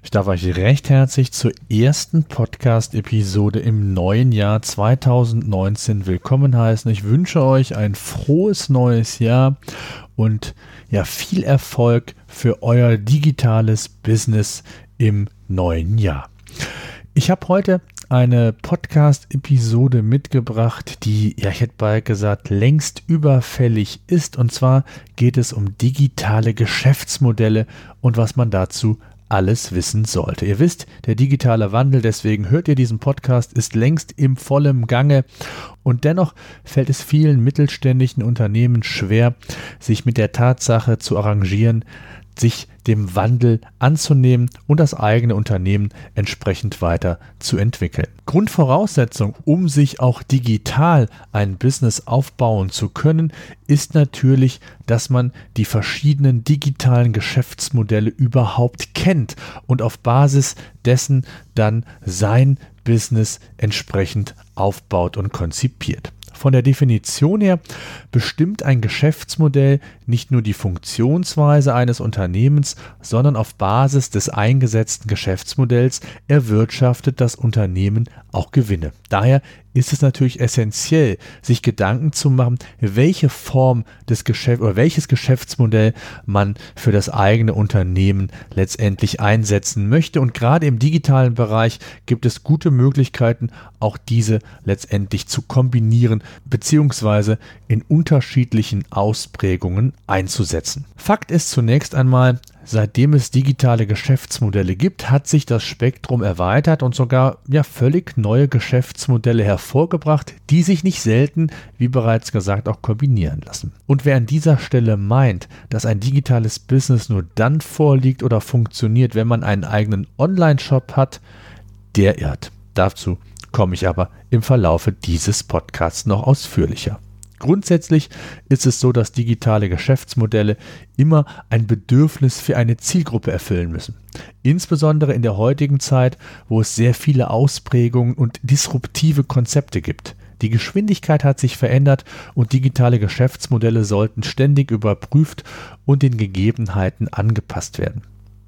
Ich darf euch recht herzlich zur ersten Podcast-Episode im neuen Jahr 2019 willkommen heißen. Ich wünsche euch ein frohes neues Jahr und ja, viel Erfolg für euer digitales Business im neuen Jahr. Ich habe heute eine Podcast-Episode mitgebracht, die, ja, ich hätte bald gesagt, längst überfällig ist. Und zwar geht es um digitale Geschäftsmodelle und was man dazu alles wissen sollte. Ihr wisst, der digitale Wandel, deswegen hört ihr diesen Podcast, ist längst im vollen Gange und dennoch fällt es vielen mittelständischen Unternehmen schwer, sich mit der Tatsache zu arrangieren, sich dem Wandel anzunehmen und das eigene Unternehmen entsprechend weiter zu entwickeln. Grundvoraussetzung, um sich auch digital ein Business aufbauen zu können, ist natürlich, dass man die verschiedenen digitalen Geschäftsmodelle überhaupt kennt und auf Basis dessen dann sein Business entsprechend aufbaut und konzipiert. Von der Definition her bestimmt ein Geschäftsmodell nicht nur die Funktionsweise eines Unternehmens, sondern auf Basis des eingesetzten Geschäftsmodells erwirtschaftet das Unternehmen auch Gewinne. Daher ist es natürlich essentiell, sich Gedanken zu machen, welche Form des Geschäfts oder welches Geschäftsmodell man für das eigene Unternehmen letztendlich einsetzen möchte. Und gerade im digitalen Bereich gibt es gute Möglichkeiten, auch diese letztendlich zu kombinieren beziehungsweise in unterschiedlichen Ausprägungen einzusetzen. Fakt ist zunächst einmal, Seitdem es digitale Geschäftsmodelle gibt, hat sich das Spektrum erweitert und sogar ja völlig neue Geschäftsmodelle hervorgebracht, die sich nicht selten, wie bereits gesagt, auch kombinieren lassen. Und wer an dieser Stelle meint, dass ein digitales Business nur dann vorliegt oder funktioniert, wenn man einen eigenen Online-Shop hat, der irrt. Dazu komme ich aber im Verlaufe dieses Podcasts noch ausführlicher. Grundsätzlich ist es so, dass digitale Geschäftsmodelle immer ein Bedürfnis für eine Zielgruppe erfüllen müssen. Insbesondere in der heutigen Zeit, wo es sehr viele Ausprägungen und disruptive Konzepte gibt. Die Geschwindigkeit hat sich verändert und digitale Geschäftsmodelle sollten ständig überprüft und den Gegebenheiten angepasst werden.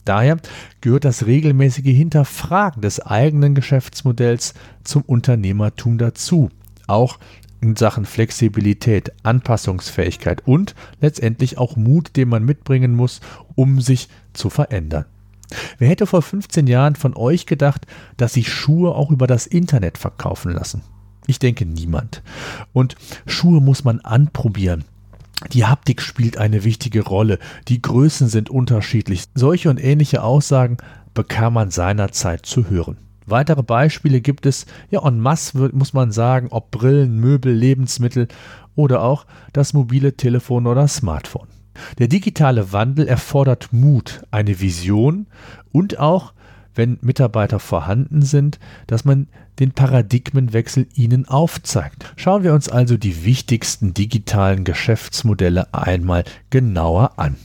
Daher gehört das regelmäßige Hinterfragen des eigenen Geschäftsmodells zum Unternehmertum dazu. Auch in Sachen Flexibilität, Anpassungsfähigkeit und letztendlich auch Mut, den man mitbringen muss, um sich zu verändern. Wer hätte vor 15 Jahren von euch gedacht, dass sich Schuhe auch über das Internet verkaufen lassen? Ich denke niemand. Und Schuhe muss man anprobieren. Die Haptik spielt eine wichtige Rolle. Die Größen sind unterschiedlich. Solche und ähnliche Aussagen bekam man seinerzeit zu hören. Weitere Beispiele gibt es ja en masse, muss man sagen, ob Brillen, Möbel, Lebensmittel oder auch das mobile Telefon oder Smartphone. Der digitale Wandel erfordert Mut, eine Vision und auch, wenn Mitarbeiter vorhanden sind, dass man den Paradigmenwechsel ihnen aufzeigt. Schauen wir uns also die wichtigsten digitalen Geschäftsmodelle einmal genauer an.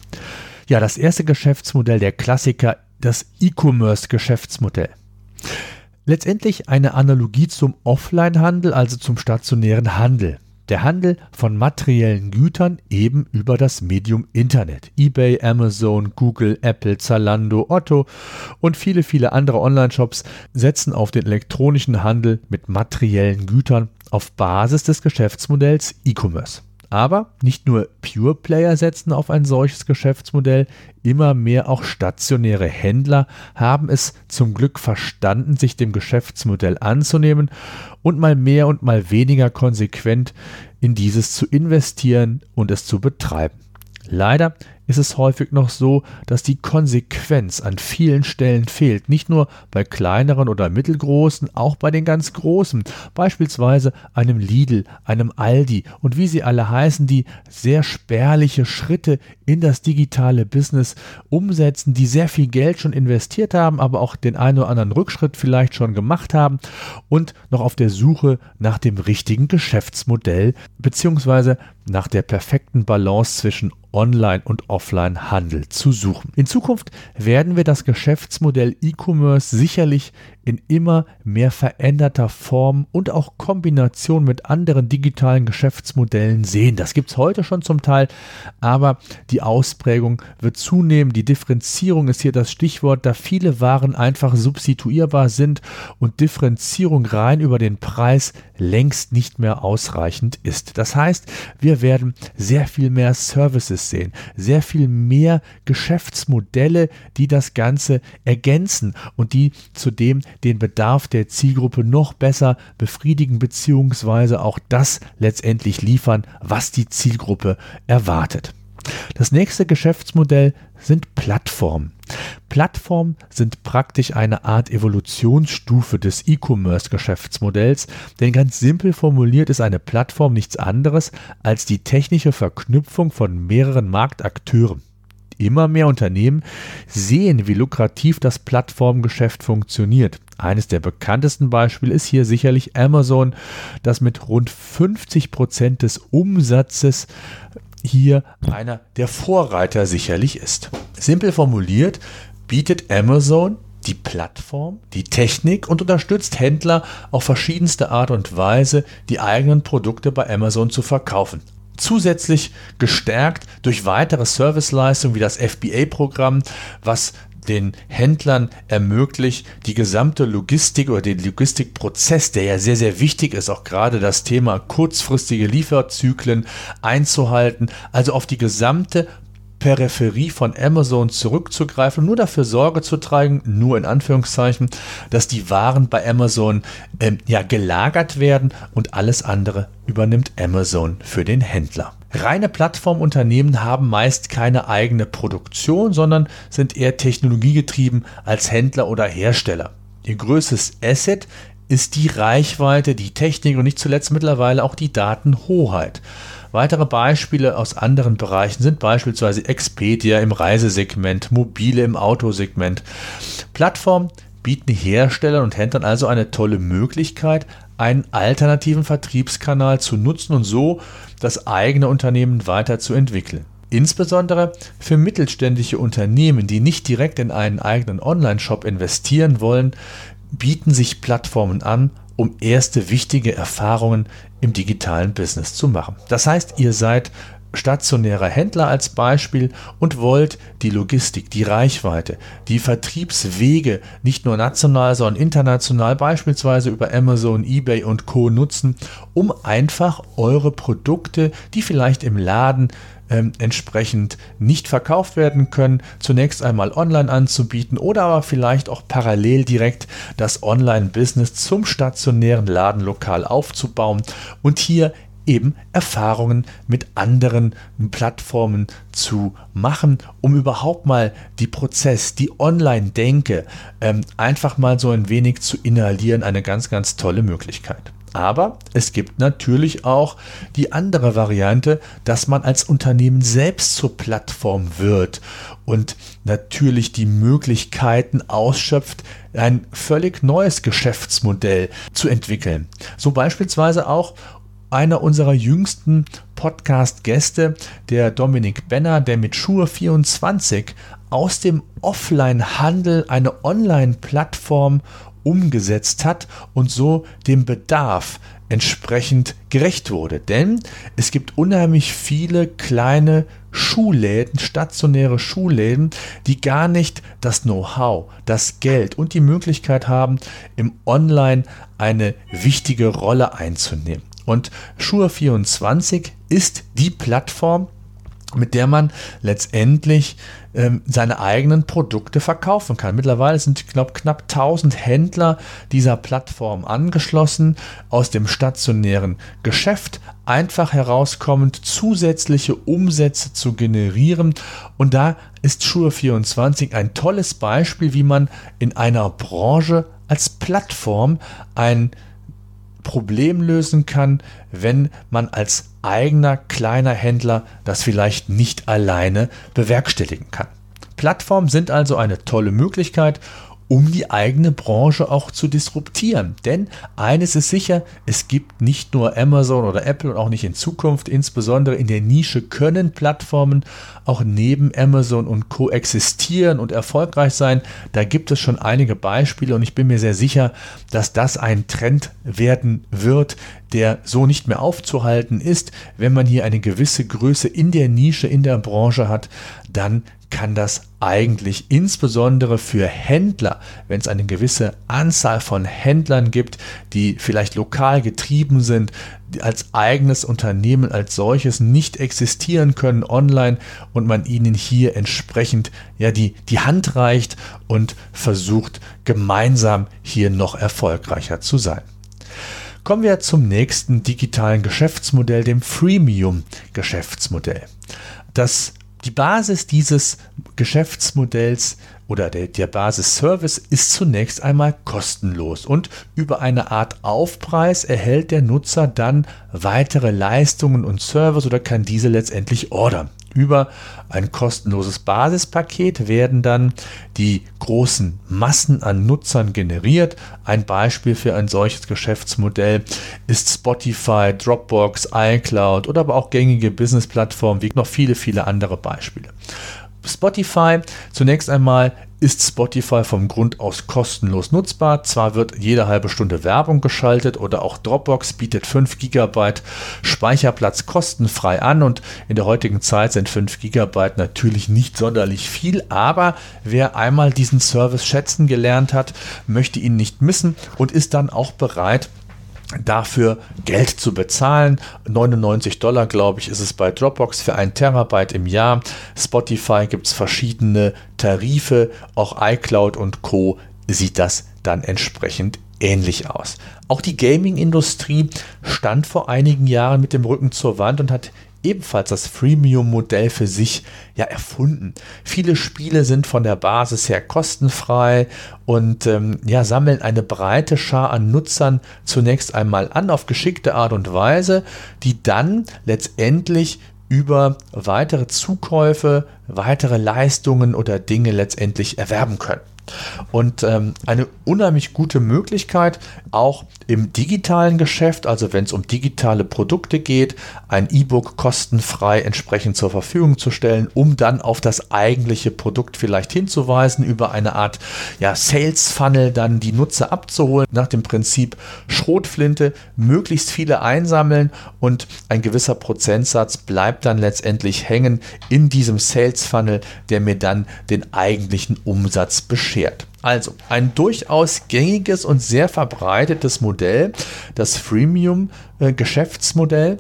Ja, das erste Geschäftsmodell, der Klassiker, das E-Commerce-Geschäftsmodell. Letztendlich eine Analogie zum Offline-Handel, also zum stationären Handel. Der Handel von materiellen Gütern eben über das Medium Internet. eBay, Amazon, Google, Apple, Zalando, Otto und viele, viele andere Online-Shops setzen auf den elektronischen Handel mit materiellen Gütern auf Basis des Geschäftsmodells E-Commerce. Aber nicht nur Pure Player setzen auf ein solches Geschäftsmodell, immer mehr auch stationäre Händler haben es zum Glück verstanden, sich dem Geschäftsmodell anzunehmen und mal mehr und mal weniger konsequent in dieses zu investieren und es zu betreiben. Leider ist es häufig noch so, dass die Konsequenz an vielen Stellen fehlt. Nicht nur bei kleineren oder mittelgroßen, auch bei den ganz großen. Beispielsweise einem Lidl, einem Aldi und wie sie alle heißen, die sehr spärliche Schritte in das digitale Business umsetzen, die sehr viel Geld schon investiert haben, aber auch den einen oder anderen Rückschritt vielleicht schon gemacht haben und noch auf der Suche nach dem richtigen Geschäftsmodell beziehungsweise nach der perfekten Balance zwischen Online- und Offline-Handel zu suchen. In Zukunft werden wir das Geschäftsmodell E-Commerce sicherlich in immer mehr veränderter Form und auch Kombination mit anderen digitalen Geschäftsmodellen sehen. Das gibt es heute schon zum Teil, aber die Ausprägung wird zunehmen. Die Differenzierung ist hier das Stichwort, da viele Waren einfach substituierbar sind und Differenzierung rein über den Preis längst nicht mehr ausreichend ist. Das heißt, wir werden sehr viel mehr Services sehen, sehr viel mehr Geschäftsmodelle, die das Ganze ergänzen und die zudem den Bedarf der Zielgruppe noch besser befriedigen bzw. auch das letztendlich liefern, was die Zielgruppe erwartet. Das nächste Geschäftsmodell sind Plattformen. Plattformen sind praktisch eine Art Evolutionsstufe des E-Commerce-Geschäftsmodells, denn ganz simpel formuliert ist eine Plattform nichts anderes als die technische Verknüpfung von mehreren Marktakteuren. Immer mehr Unternehmen sehen, wie lukrativ das Plattformgeschäft funktioniert. Eines der bekanntesten Beispiele ist hier sicherlich Amazon, das mit rund 50 Prozent des Umsatzes hier einer der Vorreiter sicherlich ist. Simpel formuliert bietet Amazon die Plattform, die Technik und unterstützt Händler auf verschiedenste Art und Weise, die eigenen Produkte bei Amazon zu verkaufen. Zusätzlich gestärkt durch weitere Serviceleistungen wie das FBA-Programm, was den Händlern ermöglicht, die gesamte Logistik oder den Logistikprozess, der ja sehr, sehr wichtig ist, auch gerade das Thema kurzfristige Lieferzyklen einzuhalten, also auf die gesamte Peripherie von Amazon zurückzugreifen, nur dafür Sorge zu tragen, nur in Anführungszeichen, dass die Waren bei Amazon ähm, ja gelagert werden und alles andere übernimmt Amazon für den Händler. Reine Plattformunternehmen haben meist keine eigene Produktion, sondern sind eher technologiegetrieben als Händler oder Hersteller. Ihr größtes Asset ist die Reichweite, die Technik und nicht zuletzt mittlerweile auch die Datenhoheit. Weitere Beispiele aus anderen Bereichen sind beispielsweise Expedia im Reisesegment, Mobile im Autosegment. Plattformen bieten Herstellern und Händlern also eine tolle Möglichkeit, einen alternativen Vertriebskanal zu nutzen und so das eigene Unternehmen weiterzuentwickeln. Insbesondere für mittelständische Unternehmen, die nicht direkt in einen eigenen Online-Shop investieren wollen, bieten sich Plattformen an, um erste wichtige Erfahrungen im digitalen Business zu machen. Das heißt, ihr seid stationärer Händler als Beispiel und wollt die Logistik, die Reichweite, die Vertriebswege nicht nur national, sondern international, beispielsweise über Amazon, eBay und Co nutzen, um einfach eure Produkte, die vielleicht im Laden ähm, entsprechend nicht verkauft werden können, zunächst einmal online anzubieten oder aber vielleicht auch parallel direkt das Online-Business zum stationären Ladenlokal aufzubauen und hier eben Erfahrungen mit anderen Plattformen zu machen, um überhaupt mal die Prozess, die Online-Denke ähm, einfach mal so ein wenig zu inhalieren, eine ganz, ganz tolle Möglichkeit. Aber es gibt natürlich auch die andere Variante, dass man als Unternehmen selbst zur Plattform wird und natürlich die Möglichkeiten ausschöpft, ein völlig neues Geschäftsmodell zu entwickeln. So beispielsweise auch einer unserer jüngsten Podcast-Gäste, der Dominik Benner, der mit Schuhe24 aus dem Offline-Handel eine Online-Plattform umgesetzt hat und so dem Bedarf entsprechend gerecht wurde. Denn es gibt unheimlich viele kleine Schuhläden, stationäre Schuhläden, die gar nicht das Know-how, das Geld und die Möglichkeit haben, im Online eine wichtige Rolle einzunehmen. Und Schuhe24 ist die Plattform, mit der man letztendlich ähm, seine eigenen Produkte verkaufen kann. Mittlerweile sind glaub, knapp 1000 Händler dieser Plattform angeschlossen, aus dem stationären Geschäft einfach herauskommend zusätzliche Umsätze zu generieren. Und da ist Schuhe24 ein tolles Beispiel, wie man in einer Branche als Plattform ein Problem lösen kann, wenn man als eigener kleiner Händler das vielleicht nicht alleine bewerkstelligen kann. Plattformen sind also eine tolle Möglichkeit, um die eigene Branche auch zu disruptieren. Denn eines ist sicher, es gibt nicht nur Amazon oder Apple und auch nicht in Zukunft, insbesondere in der Nische können Plattformen auch neben Amazon und Co existieren und erfolgreich sein. Da gibt es schon einige Beispiele und ich bin mir sehr sicher, dass das ein Trend werden wird, der so nicht mehr aufzuhalten ist. Wenn man hier eine gewisse Größe in der Nische, in der Branche hat, dann kann das eigentlich insbesondere für Händler, wenn es eine gewisse Anzahl von Händlern gibt, die vielleicht lokal getrieben sind, die als eigenes Unternehmen als solches nicht existieren können online und man ihnen hier entsprechend ja die, die Hand reicht und versucht gemeinsam hier noch erfolgreicher zu sein. Kommen wir zum nächsten digitalen Geschäftsmodell, dem Freemium-Geschäftsmodell. Das die Basis dieses Geschäftsmodells oder der, der Basis-Service ist zunächst einmal kostenlos und über eine Art Aufpreis erhält der Nutzer dann weitere Leistungen und Service oder kann diese letztendlich ordern. Über ein kostenloses Basispaket werden dann die großen Massen an Nutzern generiert. Ein Beispiel für ein solches Geschäftsmodell ist Spotify, Dropbox, iCloud oder aber auch gängige Business-Plattformen wie noch viele, viele andere Beispiele. Spotify zunächst einmal ist Spotify vom Grund aus kostenlos nutzbar. Zwar wird jede halbe Stunde Werbung geschaltet oder auch Dropbox bietet 5 GB Speicherplatz kostenfrei an und in der heutigen Zeit sind 5 GB natürlich nicht sonderlich viel, aber wer einmal diesen Service schätzen gelernt hat, möchte ihn nicht missen und ist dann auch bereit, dafür Geld zu bezahlen. 99 Dollar, glaube ich, ist es bei Dropbox für ein Terabyte im Jahr. Spotify gibt es verschiedene Tarife, auch iCloud und Co. sieht das dann entsprechend ähnlich aus. Auch die Gaming-Industrie stand vor einigen Jahren mit dem Rücken zur Wand und hat ebenfalls das Freemium-Modell für sich ja erfunden. Viele Spiele sind von der Basis her kostenfrei und ähm, ja, sammeln eine breite Schar an Nutzern zunächst einmal an auf geschickte Art und Weise, die dann letztendlich über weitere Zukäufe, weitere Leistungen oder Dinge letztendlich erwerben können. Und ähm, eine unheimlich gute Möglichkeit, auch im digitalen Geschäft, also wenn es um digitale Produkte geht, ein E-Book kostenfrei entsprechend zur Verfügung zu stellen, um dann auf das eigentliche Produkt vielleicht hinzuweisen, über eine Art ja, Sales Funnel dann die Nutzer abzuholen, nach dem Prinzip Schrotflinte, möglichst viele einsammeln und ein gewisser Prozentsatz bleibt dann letztendlich hängen in diesem Sales Funnel, der mir dann den eigentlichen Umsatz beschert beschert. Also ein durchaus gängiges und sehr verbreitetes Modell, das Freemium-Geschäftsmodell.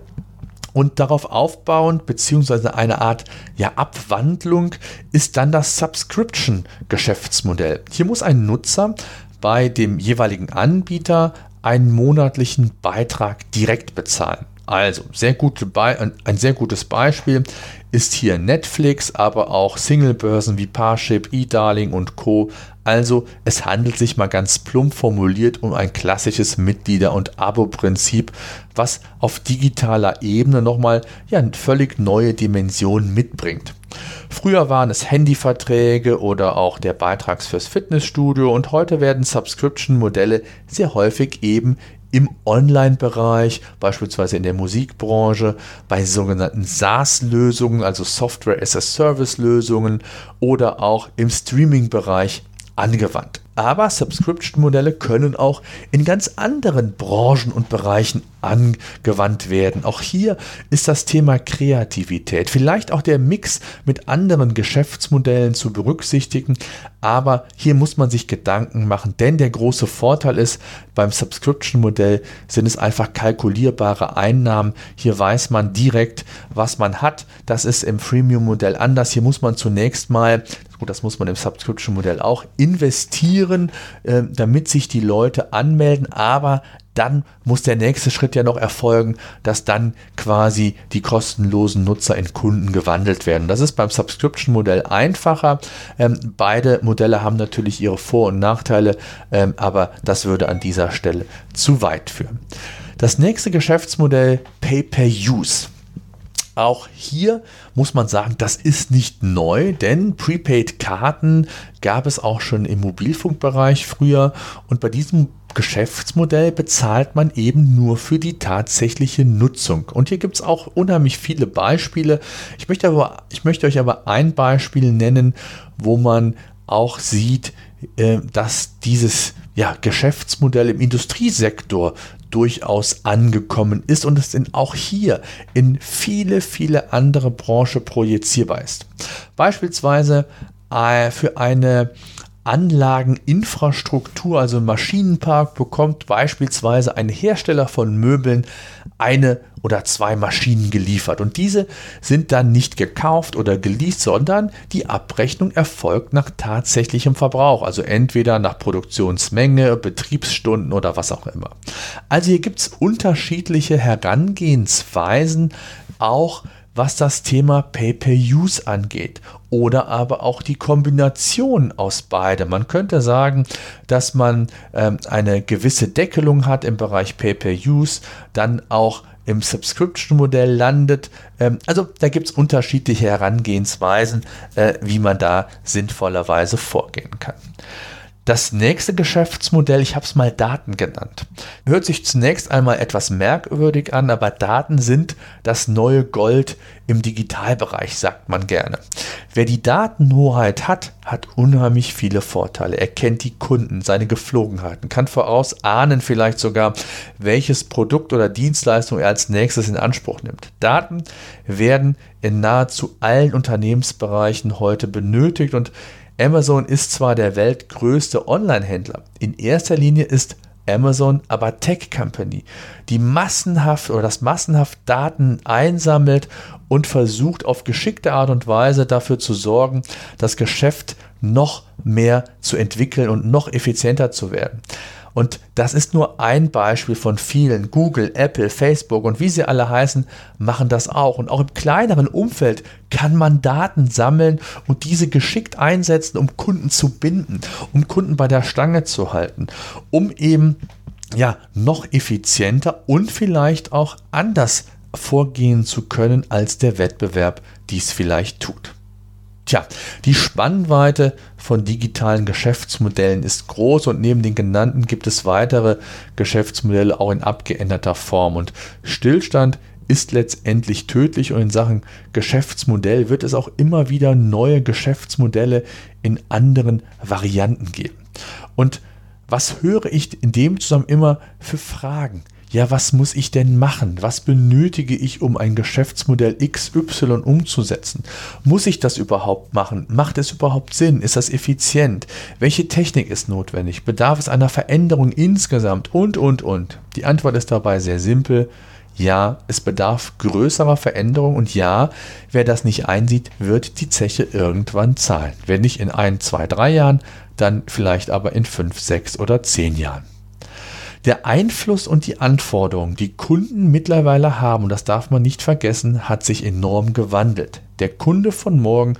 Und darauf aufbauend, beziehungsweise eine Art ja, Abwandlung, ist dann das Subscription-Geschäftsmodell. Hier muss ein Nutzer bei dem jeweiligen Anbieter einen monatlichen Beitrag direkt bezahlen. Also, sehr gute ein sehr gutes Beispiel ist hier Netflix, aber auch Singlebörsen wie Parship, eDarling und Co. Also es handelt sich mal ganz plump formuliert um ein klassisches Mitglieder- und Abo-Prinzip, was auf digitaler Ebene nochmal ja, eine völlig neue Dimension mitbringt. Früher waren es Handyverträge oder auch der Beitrag fürs Fitnessstudio und heute werden Subscription-Modelle sehr häufig eben im Online-Bereich, beispielsweise in der Musikbranche, bei sogenannten SaaS-Lösungen, also Software as a Service-Lösungen oder auch im Streaming-Bereich angewandt. Aber Subscription-Modelle können auch in ganz anderen Branchen und Bereichen angewandt werden. Auch hier ist das Thema Kreativität, vielleicht auch der Mix mit anderen Geschäftsmodellen zu berücksichtigen. Aber hier muss man sich Gedanken machen, denn der große Vorteil ist, beim Subscription-Modell sind es einfach kalkulierbare Einnahmen. Hier weiß man direkt, was man hat. Das ist im Freemium-Modell anders. Hier muss man zunächst mal Gut, das muss man im Subscription-Modell auch investieren, äh, damit sich die Leute anmelden, aber dann muss der nächste Schritt ja noch erfolgen, dass dann quasi die kostenlosen Nutzer in Kunden gewandelt werden. Das ist beim Subscription-Modell einfacher. Ähm, beide Modelle haben natürlich ihre Vor- und Nachteile, ähm, aber das würde an dieser Stelle zu weit führen. Das nächste Geschäftsmodell Pay-per-Use. Auch hier muss man sagen, das ist nicht neu, denn Prepaid-Karten gab es auch schon im Mobilfunkbereich früher und bei diesem Geschäftsmodell bezahlt man eben nur für die tatsächliche Nutzung. Und hier gibt es auch unheimlich viele Beispiele. Ich möchte, aber, ich möchte euch aber ein Beispiel nennen, wo man auch sieht, äh, dass dieses ja, Geschäftsmodell im Industriesektor durchaus angekommen ist und es in, auch hier in viele, viele andere Branchen projizierbar ist. Beispielsweise äh, für eine Anlageninfrastruktur, also Maschinenpark, bekommt beispielsweise ein Hersteller von Möbeln eine oder zwei Maschinen geliefert. Und diese sind dann nicht gekauft oder geleast, sondern die Abrechnung erfolgt nach tatsächlichem Verbrauch. Also entweder nach Produktionsmenge, Betriebsstunden oder was auch immer. Also hier gibt es unterschiedliche Herangehensweisen, auch was das Thema Pay-per-Use angeht oder aber auch die Kombination aus beidem. Man könnte sagen, dass man ähm, eine gewisse Deckelung hat im Bereich Pay-per-Use, dann auch im Subscription-Modell landet. Ähm, also da gibt es unterschiedliche Herangehensweisen, äh, wie man da sinnvollerweise vorgehen kann. Das nächste Geschäftsmodell, ich habe es mal Daten genannt. Hört sich zunächst einmal etwas merkwürdig an, aber Daten sind das neue Gold im Digitalbereich, sagt man gerne. Wer die Datenhoheit hat, hat unheimlich viele Vorteile. Er kennt die Kunden, seine Geflogenheiten, kann vorausahnen vielleicht sogar, welches Produkt oder Dienstleistung er als nächstes in Anspruch nimmt. Daten werden in nahezu allen Unternehmensbereichen heute benötigt und Amazon ist zwar der weltgrößte Online-Händler, in erster Linie ist Amazon aber Tech Company, die massenhaft oder das massenhaft Daten einsammelt und versucht auf geschickte Art und Weise dafür zu sorgen, das Geschäft noch mehr zu entwickeln und noch effizienter zu werden. Und das ist nur ein Beispiel von vielen. Google, Apple, Facebook und wie sie alle heißen, machen das auch. Und auch im kleineren Umfeld kann man Daten sammeln und diese geschickt einsetzen, um Kunden zu binden, um Kunden bei der Stange zu halten, um eben ja noch effizienter und vielleicht auch anders vorgehen zu können, als der Wettbewerb dies vielleicht tut. Tja, die Spannweite von digitalen Geschäftsmodellen ist groß und neben den genannten gibt es weitere Geschäftsmodelle auch in abgeänderter Form. Und Stillstand ist letztendlich tödlich und in Sachen Geschäftsmodell wird es auch immer wieder neue Geschäftsmodelle in anderen Varianten geben. Und was höre ich in dem Zusammenhang immer für Fragen? Ja, was muss ich denn machen? Was benötige ich, um ein Geschäftsmodell XY umzusetzen? Muss ich das überhaupt machen? Macht es überhaupt Sinn? Ist das effizient? Welche Technik ist notwendig? Bedarf es einer Veränderung insgesamt? Und, und, und. Die Antwort ist dabei sehr simpel. Ja, es bedarf größerer Veränderung und ja, wer das nicht einsieht, wird die Zeche irgendwann zahlen. Wenn nicht in ein, zwei, drei Jahren, dann vielleicht aber in fünf, sechs oder zehn Jahren der Einfluss und die Anforderungen, die Kunden mittlerweile haben, und das darf man nicht vergessen, hat sich enorm gewandelt. Der Kunde von morgen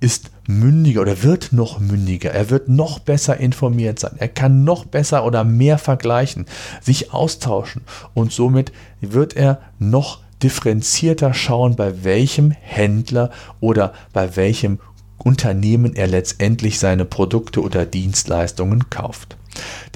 ist mündiger oder wird noch mündiger. Er wird noch besser informiert sein. Er kann noch besser oder mehr vergleichen, sich austauschen und somit wird er noch differenzierter schauen, bei welchem Händler oder bei welchem Unternehmen er letztendlich seine Produkte oder Dienstleistungen kauft.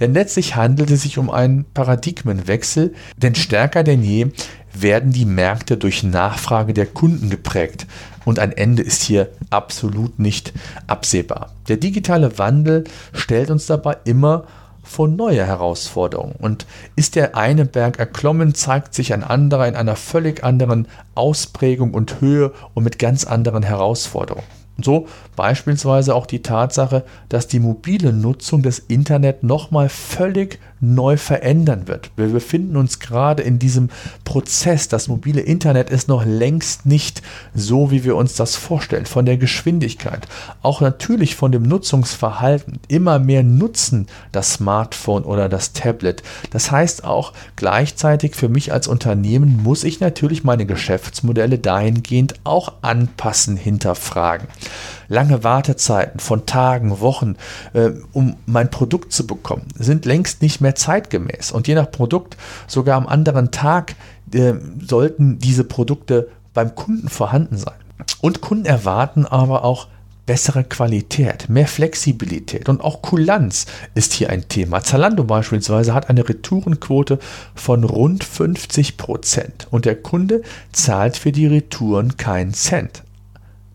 Denn letztlich handelt es sich um einen Paradigmenwechsel, denn stärker denn je werden die Märkte durch Nachfrage der Kunden geprägt. Und ein Ende ist hier absolut nicht absehbar. Der digitale Wandel stellt uns dabei immer vor neue Herausforderungen. Und ist der eine Berg erklommen, zeigt sich ein anderer in einer völlig anderen Ausprägung und Höhe und mit ganz anderen Herausforderungen. So beispielsweise auch die Tatsache, dass die mobile Nutzung des Internet nochmal völlig neu verändern wird. Wir befinden uns gerade in diesem Prozess. Das mobile Internet ist noch längst nicht so, wie wir uns das vorstellen. Von der Geschwindigkeit, auch natürlich von dem Nutzungsverhalten. Immer mehr nutzen das Smartphone oder das Tablet. Das heißt auch gleichzeitig für mich als Unternehmen muss ich natürlich meine Geschäftsmodelle dahingehend auch anpassen, hinterfragen lange Wartezeiten von Tagen, Wochen, äh, um mein Produkt zu bekommen, sind längst nicht mehr zeitgemäß. Und je nach Produkt, sogar am anderen Tag, äh, sollten diese Produkte beim Kunden vorhanden sein. Und Kunden erwarten aber auch bessere Qualität, mehr Flexibilität und auch Kulanz ist hier ein Thema. Zalando beispielsweise hat eine Retourenquote von rund 50 Prozent und der Kunde zahlt für die Retouren keinen Cent.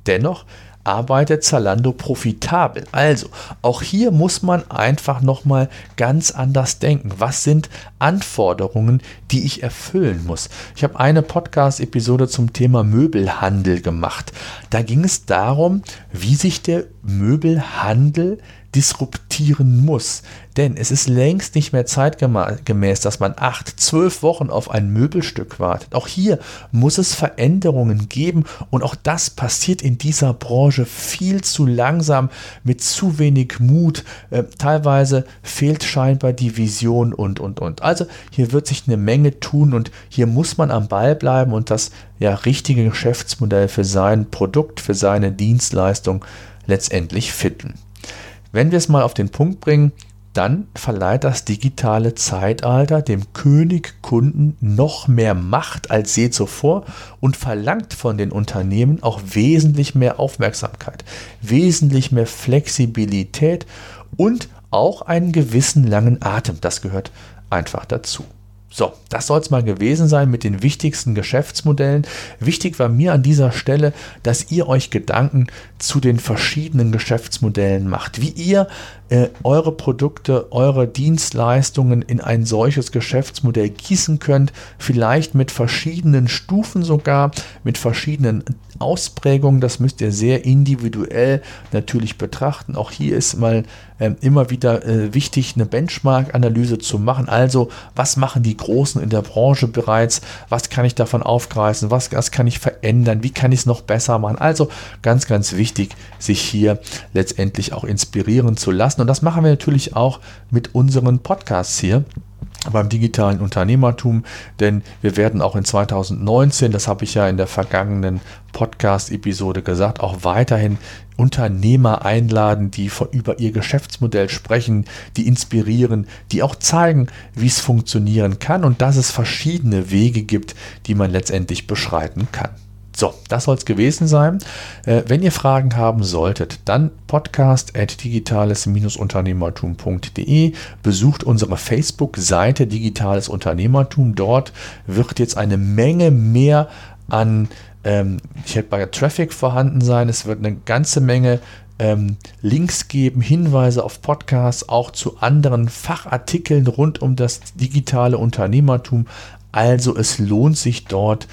Dennoch arbeitet Zalando profitabel. Also, auch hier muss man einfach nochmal ganz anders denken. Was sind Anforderungen, die ich erfüllen muss? Ich habe eine Podcast-Episode zum Thema Möbelhandel gemacht. Da ging es darum, wie sich der Möbelhandel disruptieren muss. Denn es ist längst nicht mehr zeitgemäß, dass man acht, zwölf Wochen auf ein Möbelstück wartet. Auch hier muss es Veränderungen geben und auch das passiert in dieser Branche viel zu langsam, mit zu wenig Mut. Äh, teilweise fehlt scheinbar die Vision und, und, und. Also hier wird sich eine Menge tun und hier muss man am Ball bleiben und das ja, richtige Geschäftsmodell für sein Produkt, für seine Dienstleistung letztendlich finden. Wenn wir es mal auf den Punkt bringen, dann verleiht das digitale Zeitalter dem König Kunden noch mehr Macht als je zuvor und verlangt von den Unternehmen auch wesentlich mehr Aufmerksamkeit, wesentlich mehr Flexibilität und auch einen gewissen langen Atem. Das gehört einfach dazu. So, das soll es mal gewesen sein mit den wichtigsten Geschäftsmodellen. Wichtig war mir an dieser Stelle, dass ihr euch Gedanken zu den verschiedenen Geschäftsmodellen macht, wie ihr äh, eure Produkte, eure Dienstleistungen in ein solches Geschäftsmodell gießen könnt, vielleicht mit verschiedenen Stufen sogar, mit verschiedenen Ausprägungen. Das müsst ihr sehr individuell natürlich betrachten. Auch hier ist mal äh, immer wieder äh, wichtig, eine Benchmark-Analyse zu machen. Also, was machen die Großen in der Branche bereits? Was kann ich davon aufgreifen? Was, was kann ich verändern? Wie kann ich es noch besser machen? Also, ganz, ganz wichtig, sich hier letztendlich auch inspirieren zu lassen. Und das machen wir natürlich auch mit unseren Podcasts hier beim digitalen Unternehmertum, denn wir werden auch in 2019, das habe ich ja in der vergangenen Podcast-Episode gesagt, auch weiterhin Unternehmer einladen, die über ihr Geschäftsmodell sprechen, die inspirieren, die auch zeigen, wie es funktionieren kann und dass es verschiedene Wege gibt, die man letztendlich beschreiten kann. So, das soll es gewesen sein. Äh, wenn ihr Fragen haben solltet, dann podcast at digitales-unternehmertum.de. Besucht unsere Facebook-Seite Digitales Unternehmertum. Dort wird jetzt eine Menge mehr an ähm, ich hätte bei Traffic vorhanden sein. Es wird eine ganze Menge ähm, Links geben, Hinweise auf Podcasts, auch zu anderen Fachartikeln rund um das digitale Unternehmertum. Also es lohnt sich dort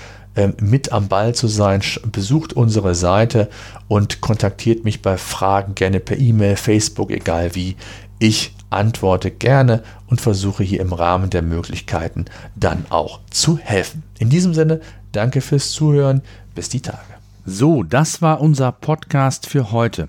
mit am Ball zu sein, besucht unsere Seite und kontaktiert mich bei Fragen gerne per E-Mail, Facebook, egal wie. Ich antworte gerne und versuche hier im Rahmen der Möglichkeiten dann auch zu helfen. In diesem Sinne, danke fürs Zuhören. Bis die Tage. So, das war unser Podcast für heute.